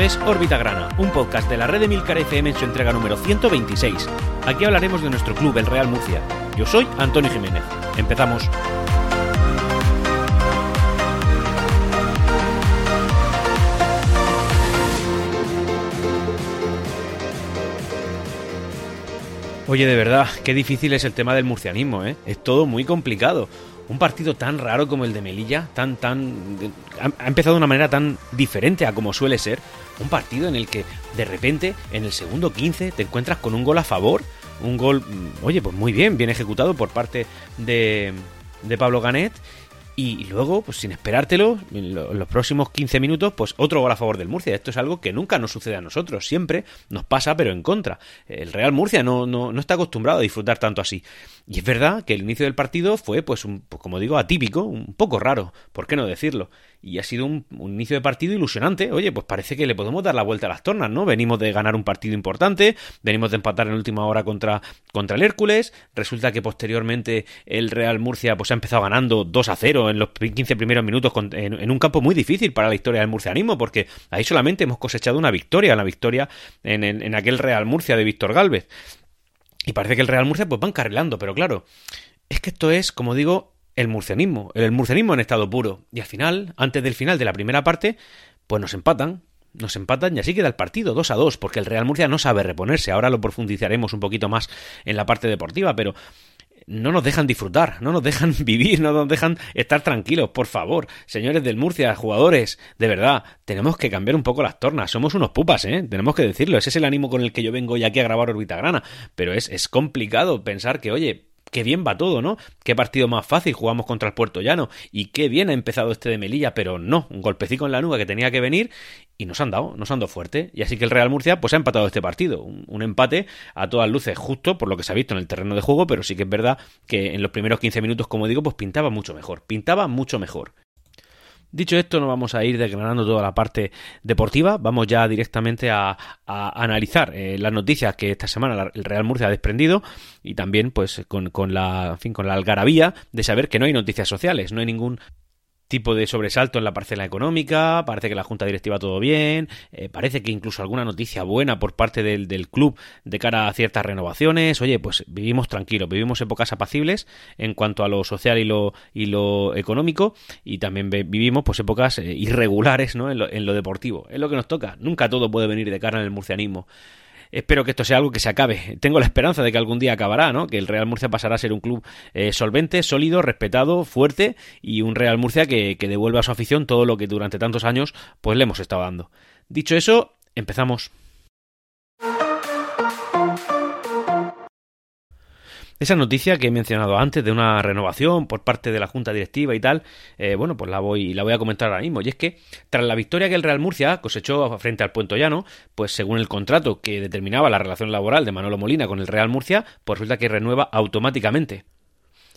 Es Órbita Grana, un podcast de la red de Milcar FM en su entrega número 126. Aquí hablaremos de nuestro club, el Real Murcia. Yo soy Antonio Jiménez. Empezamos. Oye, de verdad, qué difícil es el tema del murcianismo, ¿eh? Es todo muy complicado. Un partido tan raro como el de Melilla, tan, tan. Ha empezado de una manera tan diferente a como suele ser. Un partido en el que, de repente, en el segundo 15, te encuentras con un gol a favor. Un gol, mm, oye, pues muy bien, bien ejecutado por parte de, de Pablo Ganet y luego, pues sin esperártelo, en los próximos 15 minutos, pues otro gol a favor del Murcia. Esto es algo que nunca nos sucede a nosotros, siempre nos pasa, pero en contra. El Real Murcia no, no, no está acostumbrado a disfrutar tanto así. Y es verdad que el inicio del partido fue, pues, un, pues, como digo, atípico, un poco raro, ¿por qué no decirlo? Y ha sido un, inicio de partido ilusionante. Oye, pues parece que le podemos dar la vuelta a las tornas, ¿no? Venimos de ganar un partido importante, venimos de empatar en última hora contra, contra el Hércules, resulta que posteriormente el Real Murcia pues ha empezado ganando 2 a 0 en los 15 primeros minutos en, un campo muy difícil para la historia del murcianismo, porque ahí solamente hemos cosechado una victoria, la victoria en, en aquel Real Murcia de Víctor Galvez. Y parece que el Real Murcia pues va encarrilando, pero claro, es que esto es, como digo, el murcianismo, el murcianismo en estado puro. Y al final, antes del final de la primera parte, pues nos empatan, nos empatan y así queda el partido 2 a 2, porque el Real Murcia no sabe reponerse. Ahora lo profundizaremos un poquito más en la parte deportiva, pero no nos dejan disfrutar, no nos dejan vivir, no nos dejan estar tranquilos, por favor. Señores del Murcia, jugadores, de verdad, tenemos que cambiar un poco las tornas. Somos unos pupas, ¿eh? Tenemos que decirlo. Ese es el ánimo con el que yo vengo ya aquí a grabar Orbita Grana. Pero es, es complicado pensar que, oye, qué bien va todo, ¿no? Qué partido más fácil jugamos contra el Puerto Llano y qué bien ha empezado este de Melilla, pero no, un golpecito en la nuca que tenía que venir y nos han dado, nos han dado fuerte. Y así que el Real Murcia pues ha empatado este partido, un, un, empate a todas luces justo por lo que se ha visto en el terreno de juego, pero sí que es verdad que en los primeros 15 minutos, como digo, pues pintaba mucho mejor, pintaba mucho mejor. Dicho esto, no vamos a ir desgranando toda la parte deportiva, vamos ya directamente a, analizar eh, las noticias que esta semana el Real Murcia ha desprendido y también pues con, la, fin, con la algarabía de saber que no hay noticias sociales, no hay ningún tipo de sobresalto en la parcela económica, parece que la junta directiva todo bien, eh, parece que incluso alguna noticia buena por parte del, del, club de cara a ciertas renovaciones, oye, pues vivimos tranquilos, vivimos épocas apacibles en cuanto a lo social y lo, y lo económico y también vivimos pues épocas eh, irregulares ¿no? en, lo, en lo deportivo, es lo que nos toca, nunca todo puede venir de cara en el murcianismo. Espero que esto sea algo que se acabe. Tengo la esperanza de que algún día acabará, ¿no? Que el Real Murcia pasará a ser un club eh, solvente, sólido, respetado, fuerte y un Real Murcia que, que devuelva a su afición todo lo que durante tantos años pues le hemos estado dando. Dicho eso, empezamos. Esa noticia que he mencionado antes de una renovación por parte de la Junta Directiva y tal, eh, bueno, pues la voy, la voy a comentar ahora mismo. Y es que, tras la victoria que el Real Murcia cosechó frente al Puente Llano, pues según el contrato que determinaba la relación laboral de Manolo Molina con el Real Murcia, pues resulta que renueva automáticamente.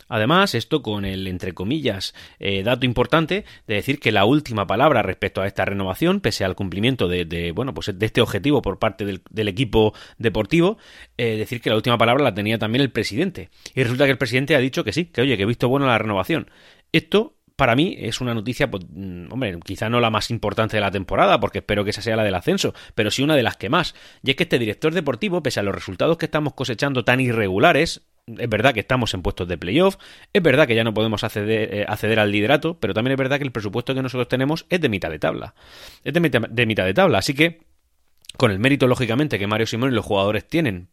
Además, esto con el, entre comillas, eh, dato importante de decir que la última palabra respecto a esta renovación, pese al cumplimiento de, bueno, pues de este objetivo por parte del, equipo deportivo, eh, decir que la última palabra la tenía también el presidente. Y resulta que el presidente ha dicho que sí, que oye, que he visto bueno la renovación. Esto para mí es una noticia, pues, mm, hombre, quizá no la más importante de la temporada, porque espero que esa sea la del ascenso, pero sí una de las que más. Y es que este director deportivo, pese a los resultados que estamos cosechando tan irregulares, es verdad que estamos en puestos de playoff, es verdad que ya no podemos acceder, eh, acceder, al liderato, pero también es verdad que el presupuesto que nosotros tenemos es de mitad de tabla. Es de mitad de, mitad de tabla, así que con el mérito, lógicamente, que Mario Simón y los jugadores tienen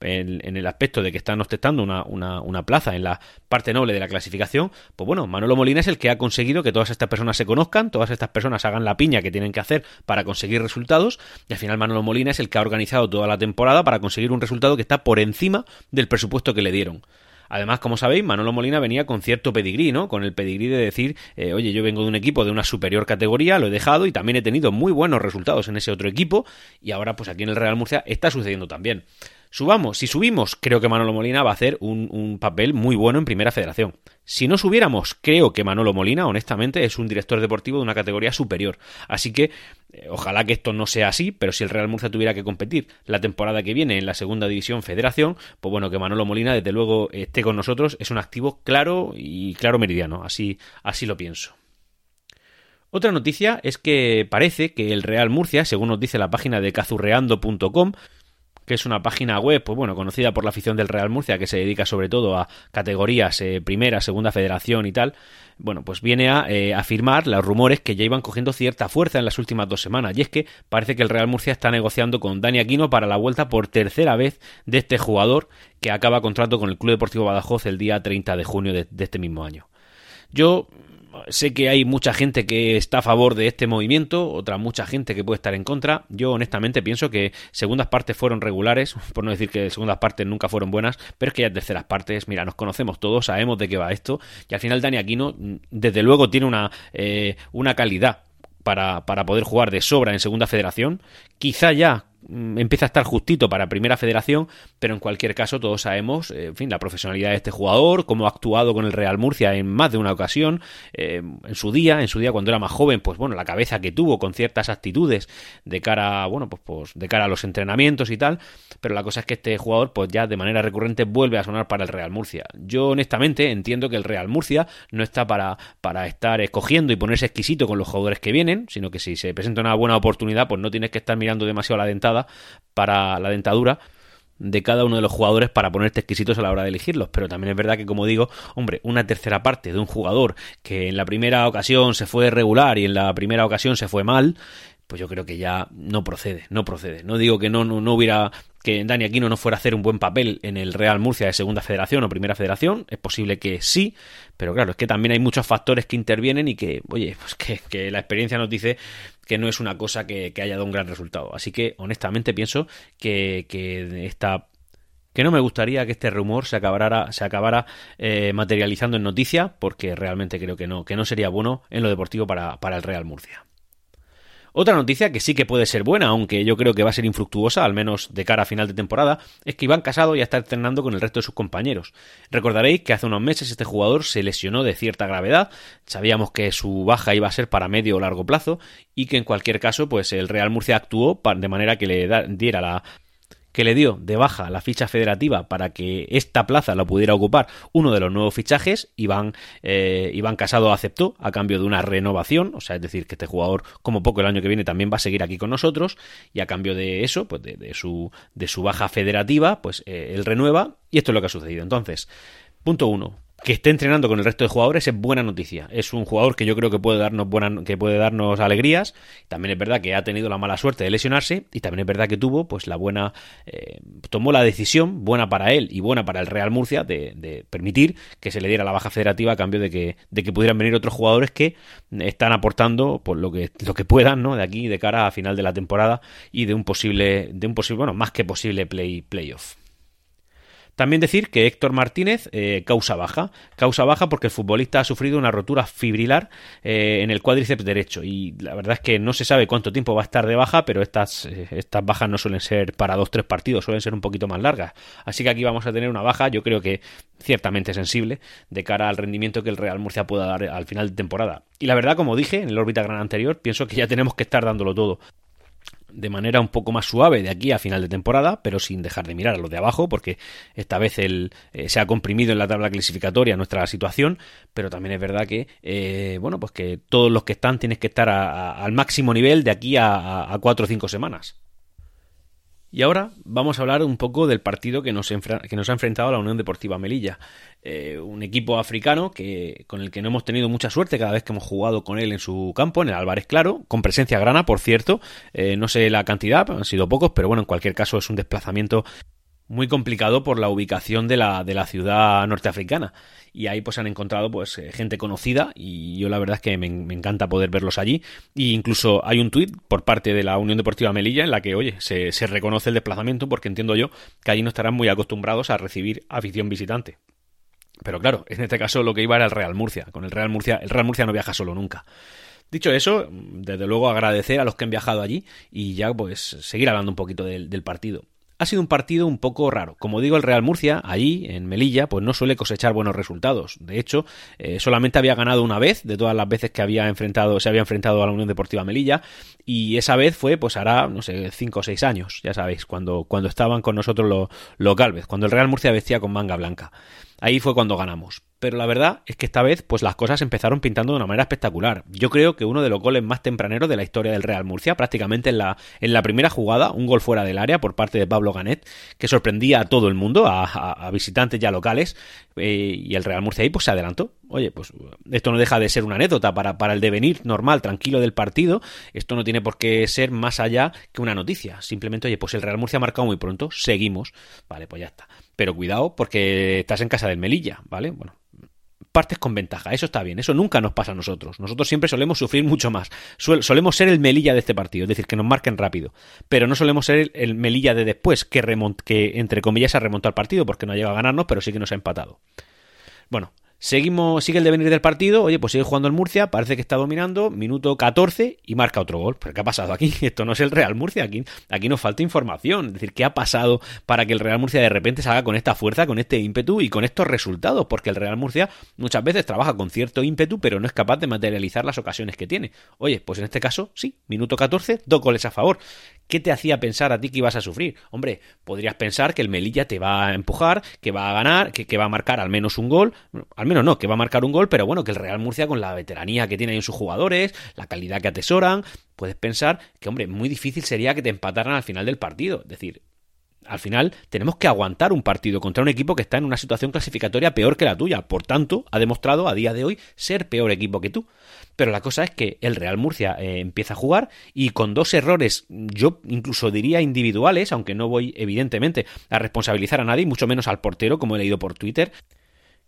en, el aspecto de que están ostentando una, una, una, plaza en la parte noble de la clasificación, pues bueno, Manolo Molina es el que ha conseguido que todas estas personas se conozcan, todas estas personas hagan la piña que tienen que hacer para conseguir resultados, y al final Manolo Molina es el que ha organizado toda la temporada para conseguir un resultado que está por encima del presupuesto que le dieron. Además, como sabéis, Manolo Molina venía con cierto pedigrí, ¿no? Con el pedigrí de decir, eh, oye, yo vengo de un equipo de una superior categoría, lo he dejado y también he tenido muy buenos resultados en ese otro equipo y ahora pues aquí en el Real Murcia está sucediendo también. Subamos, si subimos, creo que Manolo Molina va a hacer un, papel muy bueno en Primera Federación. Si no subiéramos, creo que Manolo Molina, honestamente, es un director deportivo de una categoría superior. Así que eh, ojalá que esto no sea así, pero si el Real Murcia tuviera que competir la temporada que viene en la Segunda División Federación, pues bueno, que Manolo Molina desde luego esté con nosotros es un activo claro y claro meridiano. Así, así lo pienso. Otra noticia es que parece que el Real Murcia, según nos dice la página de cazurreando.com, que es una página web, pues bueno, conocida por la afición del Real Murcia, que se dedica sobre todo a categorías eh, primera, segunda federación y tal, bueno, pues viene a eh, afirmar los rumores que ya iban cogiendo cierta fuerza en las últimas dos semanas, y es que parece que el Real Murcia está negociando con Dani Aquino para la vuelta por tercera vez de este jugador que acaba contrato con el Club Deportivo Badajoz el día 30 de junio de este mismo año. Yo sé que hay mucha gente que está a favor de este movimiento, otra mucha gente que puede estar en contra. Yo honestamente pienso que segundas partes fueron regulares, por no decir que segundas partes nunca fueron buenas, pero es que ya terceras partes, mira, nos conocemos todos, sabemos de qué va esto, y al final Dani Aquino, mm, desde luego, tiene una, eh, una calidad para, para poder jugar de sobra en segunda federación. Quizá ya empieza a estar justito para Primera Federación, pero en cualquier caso todos sabemos, eh, en fin, la profesionalidad de este jugador, cómo ha actuado con el Real Murcia en más de una ocasión, eh, en su día, en su día cuando era más joven, pues bueno, la cabeza que tuvo con ciertas actitudes de cara, bueno, pues, pues de cara a los entrenamientos y tal, pero la cosa es que este jugador pues ya de manera recurrente vuelve a sonar para el Real Murcia. Yo honestamente entiendo que el Real Murcia no está para, para estar escogiendo y ponerse exquisito con los jugadores que vienen, sino que si se presenta una buena oportunidad, pues no tienes que estar mirando demasiado la dentada para la dentadura de cada uno de los jugadores para ponerte exquisitos a la hora de elegirlos. Pero también es verdad que, como digo, hombre, una tercera parte de un jugador que en la primera ocasión se fue regular y en la primera ocasión se fue mal, pues yo creo que ya no procede, no procede. No digo que no, no, no hubiera que Dani Aquino no fuera a hacer un buen papel en el Real Murcia de Segunda Federación o Primera Federación. Es posible que sí, pero claro, es que también hay muchos factores que intervienen y que, oye, pues que, la experiencia nos dice que no es una cosa que, haya dado un gran resultado. Así que, honestamente, pienso que, que esta que no me gustaría que este rumor se acabara, se acabara eh, materializando en noticia, porque realmente creo que no, que no sería bueno en lo deportivo para, para el Real Murcia. Otra noticia que sí que puede ser buena, aunque yo creo que va a ser infructuosa, al menos de cara a final de temporada, es que Iván Casado ya está entrenando con el resto de sus compañeros. Recordaréis que hace unos meses este jugador se lesionó de cierta gravedad, sabíamos que su baja iba a ser para medio o largo plazo y que en cualquier caso pues el Real Murcia actuó de manera que le diera la que le dio de baja la ficha federativa para que esta plaza la pudiera ocupar uno de los nuevos fichajes, Iván, eh, Iván Casado aceptó a cambio de una renovación, o sea, es decir, que este jugador como poco el año que viene también va a seguir aquí con nosotros y a cambio de eso, pues de, su, de su baja federativa, pues eh, él renueva y esto es lo que ha sucedido. Entonces, punto uno, que esté entrenando con el resto de jugadores es buena noticia. Es un jugador que yo creo que puede darnos buena, que puede darnos alegrías. También es verdad que ha tenido la mala suerte de lesionarse y también es verdad que tuvo pues la buena eh, tomó la decisión buena para él y buena para el Real Murcia de, permitir que se le diera la baja federativa a cambio de que de que pudieran venir otros jugadores que están aportando por lo que lo que puedan, ¿no? De aquí de cara a final de la temporada y de un posible de un posible bueno más que posible play playoff. También decir que Héctor Martínez eh, causa baja. Causa baja porque el futbolista ha sufrido una rotura fibrilar eh, en el cuádriceps derecho. Y la verdad es que no se sabe cuánto tiempo va a estar de baja, pero estas, eh, estas bajas no suelen ser para dos, tres partidos, suelen ser un poquito más largas. Así que aquí vamos a tener una baja, yo creo que ciertamente sensible, de cara al rendimiento que el Real Murcia pueda dar al final de temporada. Y la verdad, como dije en el órbita gran anterior, pienso que ya tenemos que estar dándolo todo de manera un poco más suave de aquí a final de temporada, pero sin dejar de mirar a los de abajo, porque esta vez el, eh, se ha comprimido en la tabla clasificatoria nuestra situación, pero también es verdad que, eh, bueno, pues que todos los que están tienen que estar al máximo nivel de aquí a, a cuatro o cinco semanas. Y ahora vamos a hablar un poco del partido que nos, que nos ha enfrentado la Unión Deportiva Melilla. Eh, un equipo africano que, con el que no hemos tenido mucha suerte cada vez que hemos jugado con él en su campo, en el Álvarez Claro, con presencia grana, por cierto. Eh, no sé la cantidad, han sido pocos, pero bueno, en cualquier caso es un desplazamiento muy complicado por la ubicación de la, de la ciudad norteafricana. Y ahí pues han encontrado pues eh, gente conocida y yo la verdad es que me, encanta poder verlos allí. Y incluso hay un tuit por parte de la Unión Deportiva Melilla en la que, oye, se reconoce el desplazamiento porque entiendo yo que allí no estarán muy acostumbrados a recibir afición visitante. Pero claro, en este caso lo que iba era el Real Murcia. Con el Real Murcia, el Real Murcia no viaja solo nunca. Dicho eso, desde luego agradecer a los que han viajado allí y ya pues seguir hablando un poquito del partido ha sido un partido un poco raro. Como digo, el Real Murcia, allí, en Melilla, pues no suele cosechar buenos resultados. De hecho, eh, solamente había ganado una vez de todas las veces que había enfrentado, se había enfrentado a la Unión Deportiva Melilla. Y esa vez fue, pues hará, no sé, cinco o seis años, ya sabéis, cuando, cuando estaban con nosotros los, los Galvez, cuando el Real Murcia vestía con manga blanca. Ahí fue cuando ganamos. Pero la verdad es que esta vez pues las cosas empezaron pintando de una manera espectacular. Yo creo que uno de los goles más tempraneros de la historia del Real Murcia, prácticamente en la, en la primera jugada, un gol fuera del área por parte de Pablo Ganet, que sorprendía a todo el mundo, a, visitantes ya locales, eh, y el Real Murcia ahí pues se adelantó. Oye, pues esto no deja de ser una anécdota para, para el devenir normal, tranquilo del partido, esto no tiene por qué ser más allá que una noticia. Simplemente, oye, pues el Real Murcia ha marcado muy pronto, seguimos, vale, pues ya está. Pero cuidado porque estás en casa del Melilla, ¿vale? Bueno, partes con ventaja. Eso está bien. Eso nunca nos pasa a nosotros. Nosotros siempre solemos sufrir mucho más. solemos ser el melilla de este partido, es decir, que nos marquen rápido. Pero no solemos ser el, melilla de después, que, entre comillas ha remontado el partido, porque no ha llegado a ganarnos, pero sí que nos ha empatado. Bueno, Seguimos, sigue el devenir del partido. Oye, pues sigue jugando el Murcia, parece que está dominando. Minuto 14 y marca otro gol. ¿Pero qué ha pasado aquí? Esto no es el Real Murcia. Aquí, aquí nos falta información. Es decir, ¿qué ha pasado para que el Real Murcia de repente salga con esta fuerza, con este ímpetu y con estos resultados? Porque el Real Murcia muchas veces trabaja con cierto ímpetu, pero no es capaz de materializar las ocasiones que tiene. Oye, pues en este caso, sí, minuto 14, dos goles a favor. ¿Qué te hacía pensar a ti que ibas a sufrir? Hombre, podrías pensar que el Melilla te va a empujar, que va a ganar, que, va a marcar al menos un gol. Menos no, que va a marcar un gol, pero bueno, que el Real Murcia con la veteranía que tiene en sus jugadores, la calidad que atesoran, puedes pensar que, hombre, muy difícil sería que te empataran al final del partido. Es decir, al final tenemos que aguantar un partido contra un equipo que está en una situación clasificatoria peor que la tuya. Por tanto, ha demostrado a día de hoy ser peor equipo que tú. Pero la cosa es que el Real Murcia eh, empieza a jugar y con dos errores, yo incluso diría individuales, aunque no voy evidentemente a responsabilizar a nadie, mucho menos al portero, como he leído por Twitter,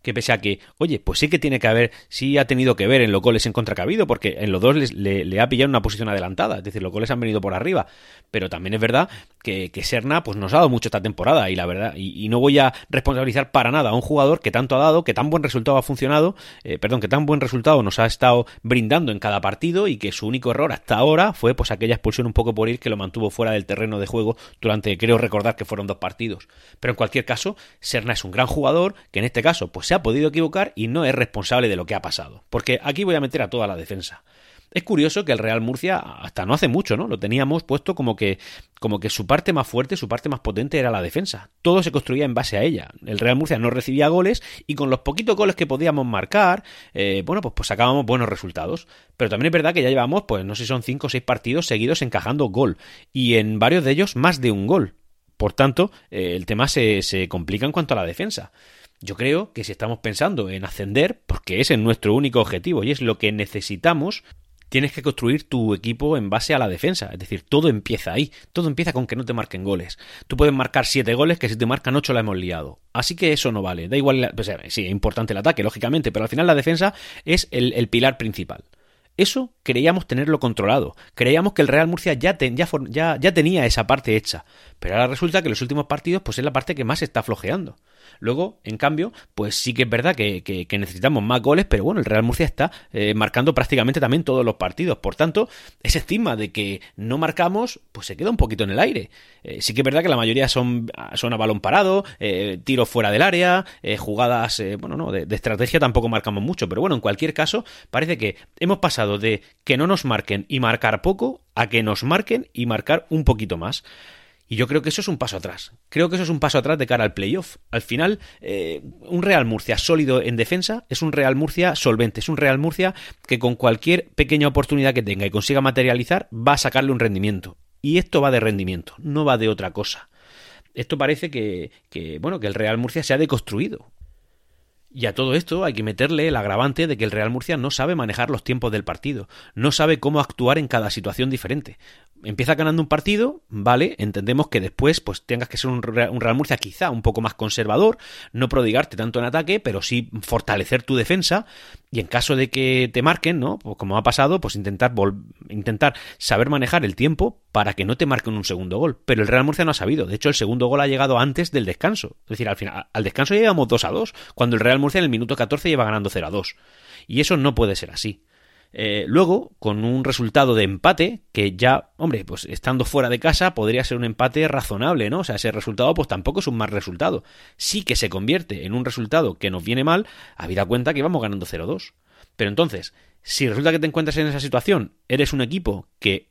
que pese a que, oye, pues sí que tiene que haber, sí ha tenido que ver en los goles en contra que ha porque en los dos le, ha pillado una posición adelantada, es decir, los goles han venido por arriba, pero también es verdad que, que Serna pues nos ha dado mucho esta temporada y la verdad, y, no voy a responsabilizar para nada a un jugador que tanto ha dado, que tan buen resultado ha funcionado, eh, perdón, que tan buen resultado nos ha estado brindando en cada partido y que su único error hasta ahora fue pues aquella expulsión un poco por ir que lo mantuvo fuera del terreno de juego durante, creo recordar que fueron dos partidos. Pero en cualquier caso, Serna es un gran jugador que en este caso pues se ha podido equivocar y no es responsable de lo que ha pasado. Porque aquí voy a meter a toda la defensa. Es curioso que el Real Murcia, hasta no hace mucho, ¿no? Lo teníamos puesto como que, como que su parte más fuerte, su parte más potente era la defensa. Todo se construía en base a ella. El Real Murcia no recibía goles y con los poquitos goles que podíamos marcar, eh, bueno, pues, pues sacábamos buenos resultados. Pero también es verdad que ya llevamos, pues no sé si son cinco o seis partidos seguidos encajando gol. Y en varios de ellos más de un gol. Por tanto, eh, el tema se, se complica en cuanto a la defensa. Yo creo que si estamos pensando en ascender, porque ese es nuestro único objetivo y es lo que necesitamos, tienes que construir tu equipo en base a la defensa. Es decir, todo empieza ahí. Todo empieza con que no te marquen goles. Tú puedes marcar siete goles que si te marcan ocho la hemos liado. Así que eso no vale. Da igual, sí, es importante el ataque, lógicamente, pero al final la defensa es el, pilar principal. Eso creíamos tenerlo controlado. Creíamos que el Real Murcia ya, ya, ya, tenía esa parte hecha. Pero ahora resulta que los últimos partidos pues es la parte que más está flojeando. Luego, en cambio, pues sí que es verdad que, necesitamos más goles, pero bueno, el Real Murcia está eh, marcando prácticamente también todos los partidos. Por tanto, ese estigma de que no marcamos, pues se queda un poquito en el aire. Eh, sí que es verdad que la mayoría son, a balón parado, eh, tiros fuera del área, jugadas, bueno, no, de estrategia tampoco marcamos mucho, pero bueno, en cualquier caso, parece que hemos pasado de que no nos marquen y marcar poco a que nos marquen y marcar un poquito más. Y yo creo que eso es un paso atrás. Creo que eso es un paso atrás de cara al playoff. Al final, eh, un Real Murcia sólido en defensa es un Real Murcia solvente, es un Real Murcia que con cualquier pequeña oportunidad que tenga y consiga materializar va a sacarle un rendimiento. Y esto va de rendimiento, no va de otra cosa. Esto parece que, que bueno, que el Real Murcia se ha deconstruido. Y a todo esto hay que meterle el agravante de que el Real Murcia no sabe manejar los tiempos del partido, no sabe cómo actuar en cada situación diferente empieza ganando un partido, vale, entendemos que después pues tengas que ser un, Real Murcia quizá un poco más conservador, no prodigarte tanto en ataque, pero sí fortalecer tu defensa y en caso de que te marquen, ¿no? Pues como ha pasado, pues intentar intentar saber manejar el tiempo para que no te marquen un segundo gol, pero el Real Murcia no ha sabido, de hecho el segundo gol ha llegado antes del descanso, es decir, al final al descanso llegamos 2 a 2, cuando el Real Murcia en el minuto 14 lleva ganando 0 a 2. Y eso no puede ser así. Eh, luego, con un resultado de empate, que ya, hombre, pues estando fuera de casa podría ser un empate razonable, ¿no? O sea, ese resultado pues tampoco es un mal resultado. Sí que se convierte en un resultado que nos viene mal, habida cuenta que íbamos ganando 0-2. Pero entonces, si resulta que te encuentras en esa situación, eres un equipo que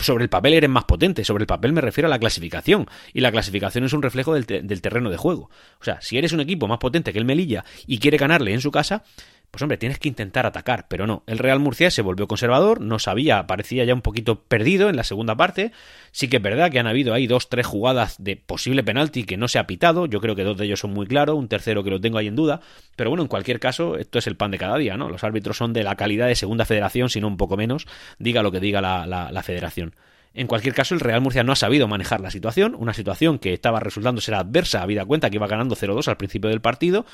sobre el papel eres más potente. Sobre el papel me refiero a la clasificación. Y la clasificación es un reflejo del, del, terreno de juego. O sea, si eres un equipo más potente que el Melilla y quiere ganarle en su casa, pues hombre, tienes que intentar atacar, pero no. El Real Murcia se volvió conservador, no sabía, parecía ya un poquito perdido en la segunda parte. Sí que es verdad que han habido ahí dos, tres jugadas de posible penalti que no se ha pitado. Yo creo que dos de ellos son muy claros, un tercero que lo tengo ahí en duda. Pero bueno, en cualquier caso, esto es el pan de cada día, ¿no? Los árbitros son de la calidad de segunda federación, si no un poco menos, diga lo que diga la, la federación. En cualquier caso, el Real Murcia no ha sabido manejar la situación, una situación que estaba resultando ser adversa, habida cuenta que iba ganando 0-2 al principio del partido,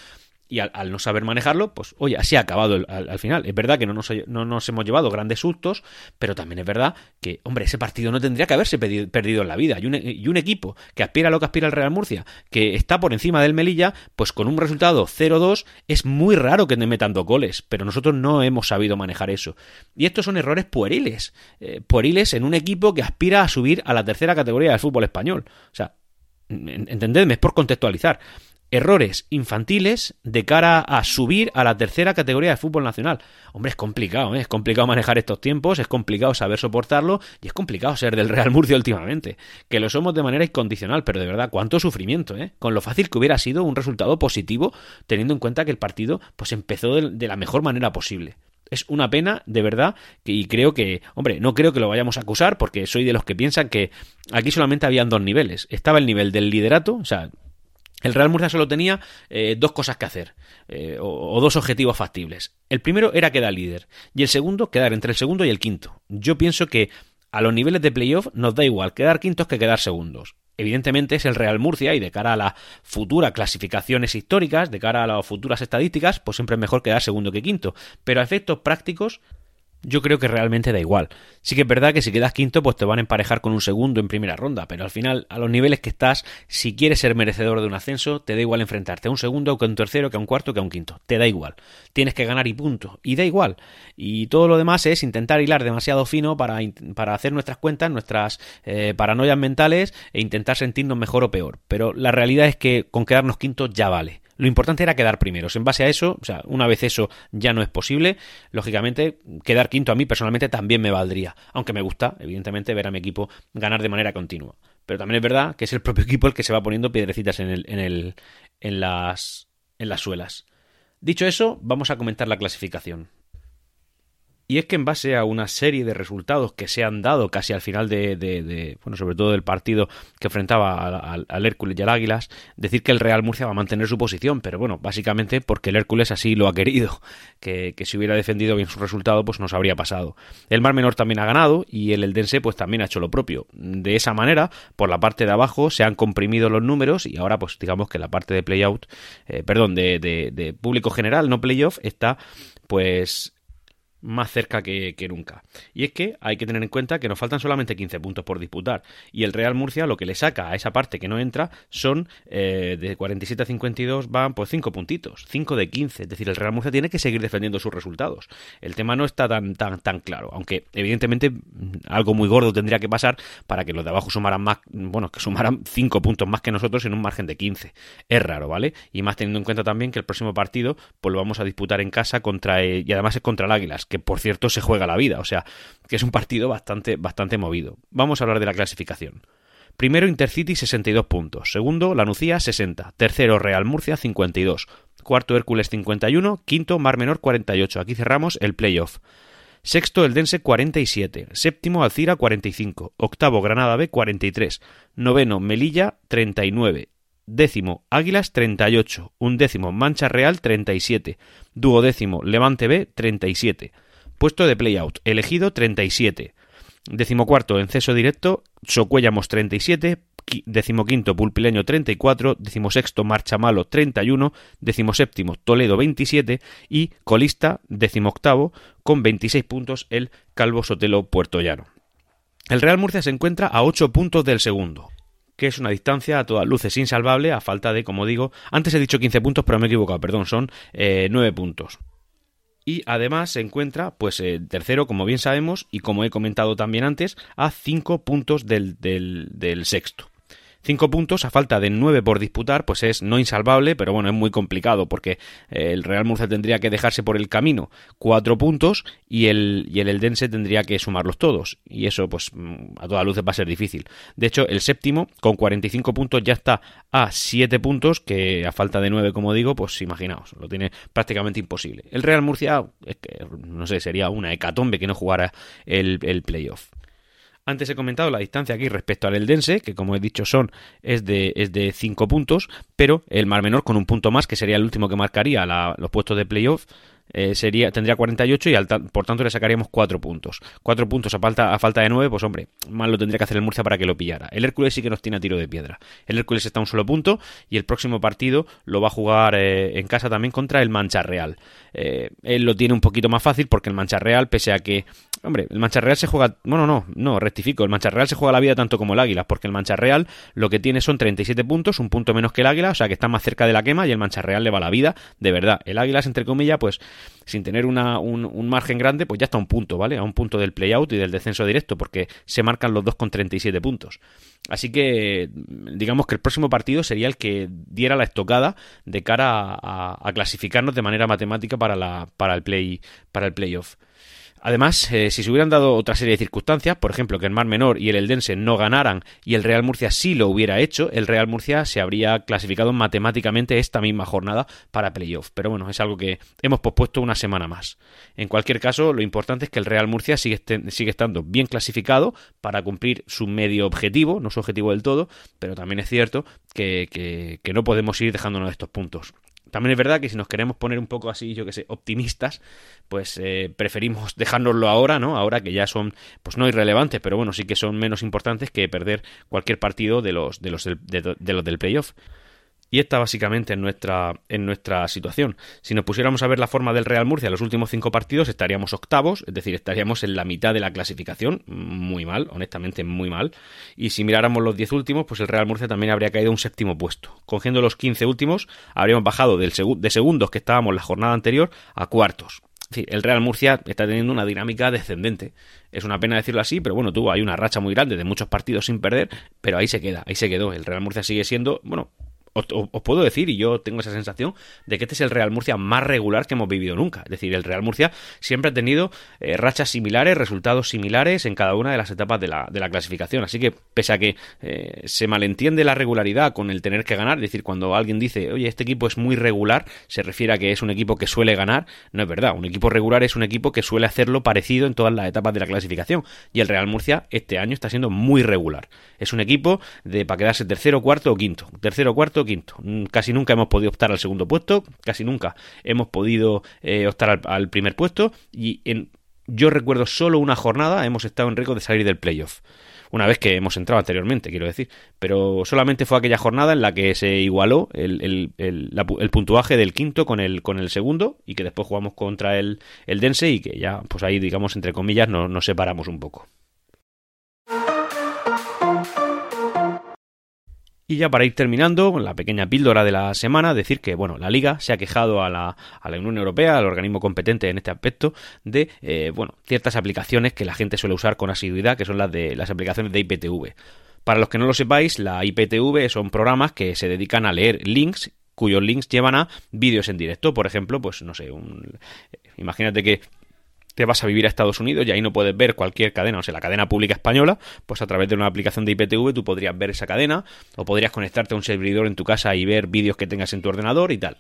y al, no saber manejarlo, pues oye, así ha acabado al, final. Es verdad que no nos, no nos, hemos llevado grandes sustos, pero también es verdad que, hombre, ese partido no tendría que haberse perdido en la vida. Y un, y un, equipo que aspira a lo que aspira el Real Murcia, que está por encima del Melilla, pues con un resultado 0-2 es muy raro que te metan dos goles, pero nosotros no hemos sabido manejar eso. Y estos son errores pueriles, eh, pueriles en un equipo que aspira a subir a la tercera categoría del fútbol español. O sea, entendedme, es por contextualizar errores infantiles de cara a subir a la tercera categoría de fútbol nacional. Hombre, es complicado, ¿eh? es complicado manejar estos tiempos, es complicado saber soportarlo y es complicado ser del Real Murcia últimamente. Que lo somos de manera incondicional, pero de verdad, cuánto sufrimiento, ¿eh? Con lo fácil que hubiera sido un resultado positivo, teniendo en cuenta que el partido pues empezó de, la mejor manera posible. Es una pena, de verdad, y creo que, hombre, no creo que lo vayamos a acusar, porque soy de los que piensan que aquí solamente habían dos niveles. Estaba el nivel del liderato, o sea, el Real Murcia solo tenía eh, dos cosas que hacer, eh, o, dos objetivos factibles. El primero era quedar líder, y el segundo, quedar entre el segundo y el quinto. Yo pienso que a los niveles de playoff nos da igual quedar quintos que quedar segundos. Evidentemente es el Real Murcia y de cara a las futuras clasificaciones históricas, de cara a las futuras estadísticas, pues siempre es mejor quedar segundo que quinto. Pero a efectos prácticos, yo creo que realmente da igual. Sí que es verdad que si quedas quinto, pues te van a emparejar con un segundo en primera ronda, pero al final, a los niveles que estás, si quieres ser merecedor de un ascenso, te da igual enfrentarte a un segundo, que a un tercero, que a un cuarto, que a un quinto. Te da igual. Tienes que ganar y punto. Y da igual. Y todo lo demás es intentar hilar demasiado fino para, para hacer nuestras cuentas, nuestras eh, paranoias mentales e intentar sentirnos mejor o peor. Pero la realidad es que con quedarnos quinto ya vale. Lo importante era quedar primeros. En base a eso, o sea, una vez eso ya no es posible, lógicamente quedar quinto a mí personalmente también me valdría. Aunque me gusta, evidentemente, ver a mi equipo ganar de manera continua. Pero también es verdad que es el propio equipo el que se va poniendo piedrecitas en, el, en, el, en, las, en las suelas. Dicho eso, vamos a comentar la clasificación. Y es que en base a una serie de resultados que se han dado casi al final de, bueno, sobre todo del partido que enfrentaba al, Hércules y al Águilas, decir que el Real Murcia va a mantener su posición, pero bueno, básicamente porque el Hércules así lo ha querido, que, si hubiera defendido bien su resultado, pues nos habría pasado. El Mar Menor también ha ganado y el Eldense pues también ha hecho lo propio. De esa manera, por la parte de abajo se han comprimido los números y ahora pues digamos que la parte de playout, eh, perdón, de, de público general, no playoff, está pues más cerca que, nunca. Y es que hay que tener en cuenta que nos faltan solamente 15 puntos por disputar. Y el Real Murcia lo que le saca a esa parte que no entra son eh, de 47 a 52 van pues 5 puntitos, 5 de 15. Es decir, el Real Murcia tiene que seguir defendiendo sus resultados. El tema no está tan, tan, tan claro. Aunque evidentemente mm, algo muy gordo tendría que pasar para que los de abajo sumaran más, bueno, que sumaran 5 puntos más que nosotros en un margen de 15. Es raro, ¿vale? Y más teniendo en cuenta también que el próximo partido pues lo vamos a disputar en casa contra, eh, y además es contra el Águilas que por cierto se juega la vida, o sea, que es un partido bastante, bastante movido. Vamos a hablar de la clasificación. Primero Intercity 62 puntos, segundo Lanucía 60, tercero Real Murcia 52, cuarto Hércules 51, quinto Mar Menor 48. Aquí cerramos el playoff. Sexto Eldense 47, séptimo Alcira 45, octavo Granada B 43, noveno Melilla 39, décimo Águilas 38, undécimo Mancha Real 37, duodécimo Levante B 37, puesto de playout, elegido 37, decimocuarto Enceso directo, Socuellamos 37, decimoquinto Pulpileño 34, decimosexto Marchamalo 31, decimoséptimo Toledo 27 y colista decimoctavo con 26 puntos el Calvo Sotelo Puerto Llano. El Real Murcia se encuentra a 8 puntos del segundo que es una distancia a todas luces insalvable a falta de, como digo, antes he dicho 15 puntos, pero me he equivocado, perdón, son 9 eh, puntos. Y además se encuentra, pues, eh, tercero, como bien sabemos, y como he comentado también antes, a 5 puntos del, del, del sexto. 5 puntos a falta de 9 por disputar, pues es no insalvable, pero bueno, es muy complicado porque eh, el Real Murcia tendría que dejarse por el camino 4 puntos y el, y el Eldense tendría que sumarlos todos. Y eso, pues, mm, a todas luces va a ser difícil. De hecho, el séptimo, con 45 puntos, ya está a 7 puntos, que a falta de 9, como digo, pues imaginaos, lo tiene prácticamente imposible. El Real Murcia, es que, no sé, sería una hecatombe que no jugara el, el playoff. Antes he comentado la distancia aquí respecto al Eldense, que como he dicho son es de, es de 5 puntos, pero el Mar Menor con un punto más, que sería el último que marcaría los puestos de playoff, eh, sería, tendría 48 y por tanto le sacaríamos 4 puntos. 4 puntos a falta, a falta de 9, pues hombre, mal lo tendría que hacer el Murcia para que lo pillara. El Hércules sí que nos tiene a tiro de piedra. El Hércules está a un solo punto y el próximo partido lo va a jugar eh, en casa también contra el Mancha Real. Eh, él lo tiene un poquito más fácil porque el Mancha Real, pese a que Hombre, el Mancha Real se juega. Bueno, no, no, rectifico. El Mancha Real se juega la vida tanto como el Águila, porque el Mancha Real lo que tiene son 37 puntos, un punto menos que el Águila, o sea que está más cerca de la quema y el Mancha Real le va la vida, de verdad. El Águila entre comillas, pues sin tener una, un, margen grande, pues ya está a un punto, ¿vale? A un punto del playout y del descenso directo, porque se marcan los dos con 37 puntos. Así que digamos que el próximo partido sería el que diera la estocada de cara a, clasificarnos de manera matemática para, la, para el play para el playoff. Además, eh, si se hubieran dado otra serie de circunstancias, por ejemplo, que el Mar Menor y el Eldense no ganaran y el Real Murcia sí lo hubiera hecho, el Real Murcia se habría clasificado matemáticamente esta misma jornada para playoff. Pero bueno, es algo que hemos pospuesto una semana más. En cualquier caso, lo importante es que el Real Murcia sigue, sigue estando bien clasificado para cumplir su medio objetivo, no su objetivo del todo, pero también es cierto que, que no podemos ir dejándonos de estos puntos. También es verdad que si nos queremos poner un poco así, yo que sé, optimistas, pues eh, preferimos dejárnoslo ahora, ¿no? Ahora que ya son, pues no irrelevantes, pero bueno, sí que son menos importantes que perder cualquier partido de los, de los, de los del playoff. Y esta básicamente en nuestra, en nuestra situación. Si nos pusiéramos a ver la forma del Real Murcia en los últimos cinco partidos, estaríamos octavos, es decir, estaríamos en la mitad de la clasificación, muy mal, honestamente muy mal. Y si miráramos los diez últimos, pues el Real Murcia también habría caído un séptimo puesto. Cogiendo los quince últimos, habríamos bajado del de segundos que estábamos la jornada anterior a cuartos. Es decir, el Real Murcia está teniendo una dinámica descendente. Es una pena decirlo así, pero bueno, tuvo hay una racha muy grande de muchos partidos sin perder, pero ahí se queda, ahí se quedó. El Real Murcia sigue siendo, bueno, os, puedo decir, y yo tengo esa sensación, de que este es el Real Murcia más regular que hemos vivido nunca. Es decir, el Real Murcia siempre ha tenido eh, rachas similares, resultados similares en cada una de las etapas de la, de la clasificación. Así que, pese a que eh, se malentiende la regularidad con el tener que ganar, es decir, cuando alguien dice, oye, este equipo es muy regular, se refiere a que es un equipo que suele ganar, no es verdad. Un equipo regular es un equipo que suele hacerlo parecido en todas las etapas de la clasificación. Y el Real Murcia este año está siendo muy regular. Es un equipo de para quedarse tercero, cuarto o quinto. Tercero, cuarto, quinto. Mm, casi nunca hemos podido optar al segundo puesto, casi nunca hemos podido eh, optar al, primer puesto y en, yo recuerdo solo una jornada hemos estado en riesgo de salir del playoff. Una vez que hemos entrado anteriormente, quiero decir. Pero solamente fue aquella jornada en la que se igualó el, el, puntuaje del quinto con el, con el segundo y que después jugamos contra el, el Dense y que ya, pues ahí, digamos, entre comillas, nos separamos un poco. Y ya para ir terminando, la pequeña píldora de la semana, decir que bueno, la Liga se ha quejado a la, a la Unión Europea, al organismo competente en este aspecto, de eh, bueno, ciertas aplicaciones que la gente suele usar con asiduidad, que son las de las aplicaciones de IPTV. Para los que no lo sepáis, la IPTV son programas que se dedican a leer links cuyos links llevan a vídeos en directo. Por ejemplo, pues no sé, un, imagínate que te vas a vivir a Estados Unidos y ahí no puedes ver cualquier cadena, o sea, la cadena pública española, pues a través de una aplicación de IPTV tú podrías ver esa cadena o podrías conectarte a un servidor en tu casa y ver vídeos que tengas en tu ordenador y tal.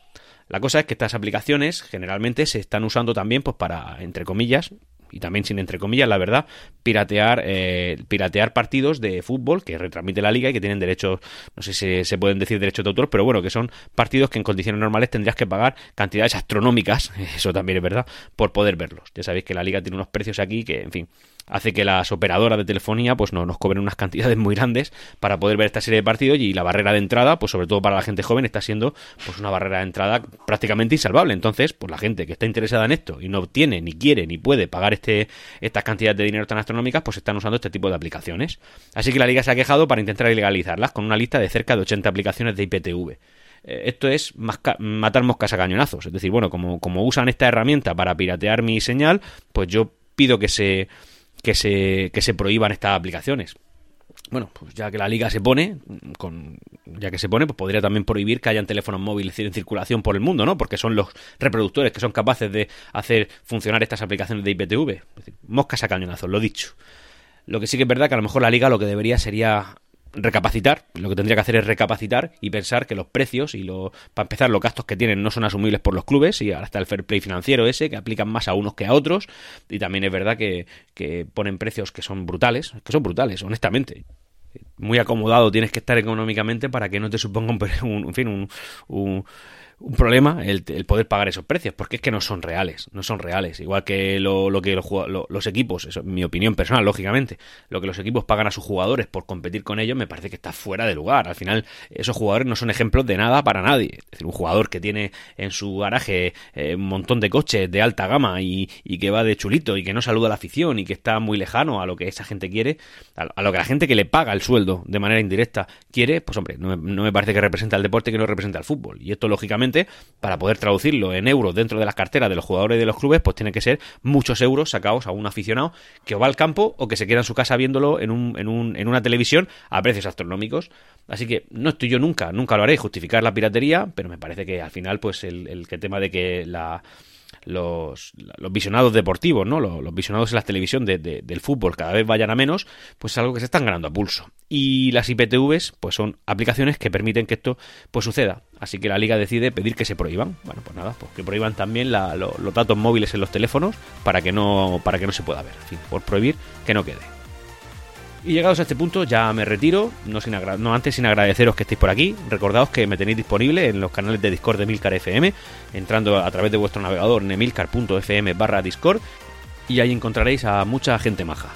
La cosa es que estas aplicaciones generalmente se están usando también pues para, entre comillas, y también sin entre comillas, la verdad, piratear, eh, piratear partidos de fútbol que retransmite la liga y que tienen derechos, no sé si se pueden decir derechos de autor, pero bueno, que son partidos que en condiciones normales tendrías que pagar cantidades astronómicas, eso también es verdad, por poder verlos. Ya sabéis que la liga tiene unos precios aquí que, en fin, hace que las operadoras de telefonía pues no nos cobren unas cantidades muy grandes para poder ver esta serie de partidos y la barrera de entrada, pues sobre todo para la gente joven, está siendo pues una barrera de entrada prácticamente insalvable. Entonces, pues la gente que está interesada en esto y no tiene, ni quiere, ni puede pagar este, estas cantidades de dinero tan astronómicas, pues están usando este tipo de aplicaciones. Así que la liga se ha quejado para intentar ilegalizarlas con una lista de cerca de 80 aplicaciones de IPTV eh, esto es matar moscas a cañonazos. Es decir, bueno, como, como usan esta herramienta para piratear mi señal, pues yo pido que se, que se, que se prohíban estas aplicaciones. bueno, pues ya que la liga se pone, con, ya que se pone, pues podría también prohibir que hayan teléfonos móviles en circulación por el mundo, ¿no? Porque son los reproductores que son capaces de hacer funcionar estas aplicaciones de IPTV. Es decir, moscas a cañonazos, lo dicho. Lo que sí que es verdad que a lo mejor la liga lo que debería sería recapacitar, lo que tendría que hacer es recapacitar y pensar que los precios y lo, para empezar los gastos que tienen no son asumibles por los clubes y hasta el fair play financiero ese que aplican más a unos que a otros. Y también es verdad que, que ponen precios que son brutales, que son brutales, honestamente. Muy acomodado tienes que estar económicamente para que no te suponga un, en fin, un problema el, poder pagar esos precios, porque es que no son reales, no son reales. Igual que lo, lo que los, equipos, eso es mi opinión personal, lógicamente, lo que los equipos pagan a sus jugadores por competir con ellos me parece que está fuera de lugar. Al final, esos jugadores no son ejemplos de nada para nadie. Es decir, un jugador que tiene en su garaje eh, un montón de coches de alta gama y, y, que va de chulito y que no saluda a la afición y que está muy lejano a lo que esa gente quiere, a, lo que la gente que le paga el sueldo de manera indirecta quiere, pues hombre, no me, no me parece que representa el deporte que no representa el fútbol. Y esto, lógicamente, para poder traducirlo en euros dentro de las carteras de los jugadores y de los clubes, pues tiene que ser muchos euros sacados a un aficionado que va al campo o que se queda en su casa viéndolo en, un, en, un, en una televisión a precios astronómicos. Así que no estoy yo nunca, nunca lo haré justificar la piratería, pero me parece que al final, pues el, el tema de que la los, los visionados deportivos, ¿no? Los, visionados en la televisión del fútbol cada vez vayan a menos, pues es algo que se están ganando a pulso. Y las IPTVs, pues son aplicaciones que permiten que esto pues suceda. Así que la liga decide pedir que se prohíban. Bueno, pues nada, pues que prohíban también los datos móviles en los teléfonos para que no, para que no se pueda ver. En fin, por prohibir que no quede. Y llegados a este punto ya me retiro, no, sin no antes sin agradeceros que estéis por aquí. Recordaos que me tenéis disponible en los canales de Discord de Milcar FM, entrando a través de vuestro navegador nemilcar.fm barra Discord y ahí encontraréis a mucha gente maja.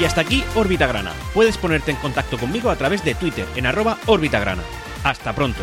Y hasta aquí Órbita Grana. Puedes ponerte en contacto conmigo a través de Twitter en arroba Grana. Hasta pronto.